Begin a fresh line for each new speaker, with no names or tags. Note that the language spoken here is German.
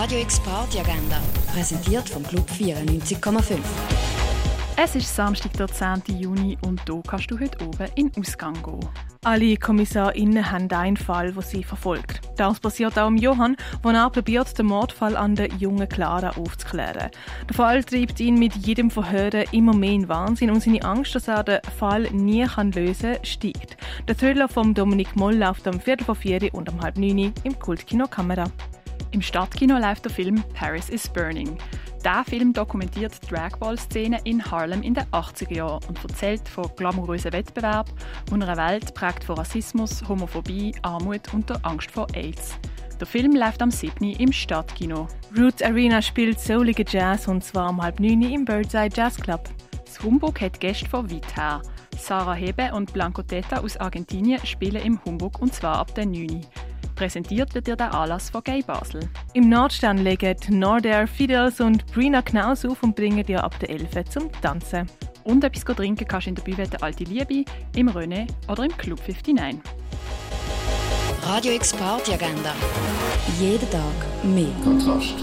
Radio X Party Agenda, präsentiert vom Club 94,5.
Es ist Samstag, der 10. Juni und hier kannst du heute oben in Ausgang gehen.
Alle KommissarInnen haben einen Fall, den sie verfolgt. Das passiert auch Johann, der er probiert, den Mordfall an der jungen Clara aufzuklären. Der Fall treibt ihn mit jedem Verhör immer mehr in Wahnsinn und seine Angst, dass er den Fall nie kann lösen kann, steigt. Der Thriller von Dominik Moll läuft am Viertel vor vier und um halb neun im Kultkino Kamera.
Im Stadtkino läuft der Film Paris is Burning. Der Film dokumentiert die Dragball-Szene in Harlem in den 80er Jahren und erzählt von glamourösen Wettbewerb und einer Welt prägt von Rassismus, Homophobie, Armut und der Angst vor AIDS. Der Film läuft am 7. im Stadtkino.
Roots Arena spielt soulige Jazz und zwar um halb neun im Birdseye Jazz Club.
Das Humbug hat Gäste von weit her. Sarah Hebe und Blanco Teta aus Argentinien spielen im Humbug und zwar ab der 9. Präsentiert wird dir der Anlass von Gay Basel.
Im Nordstern legen Nordair, Fidels und Brina Knaus auf und bringen dir ab der 11 zum Tanzen.
Und etwas trinken kannst du in der Büvette Alte Liebe, im René oder im Club 59.
Radio X Party Agenda. Jeden Tag mehr.
Kontrast.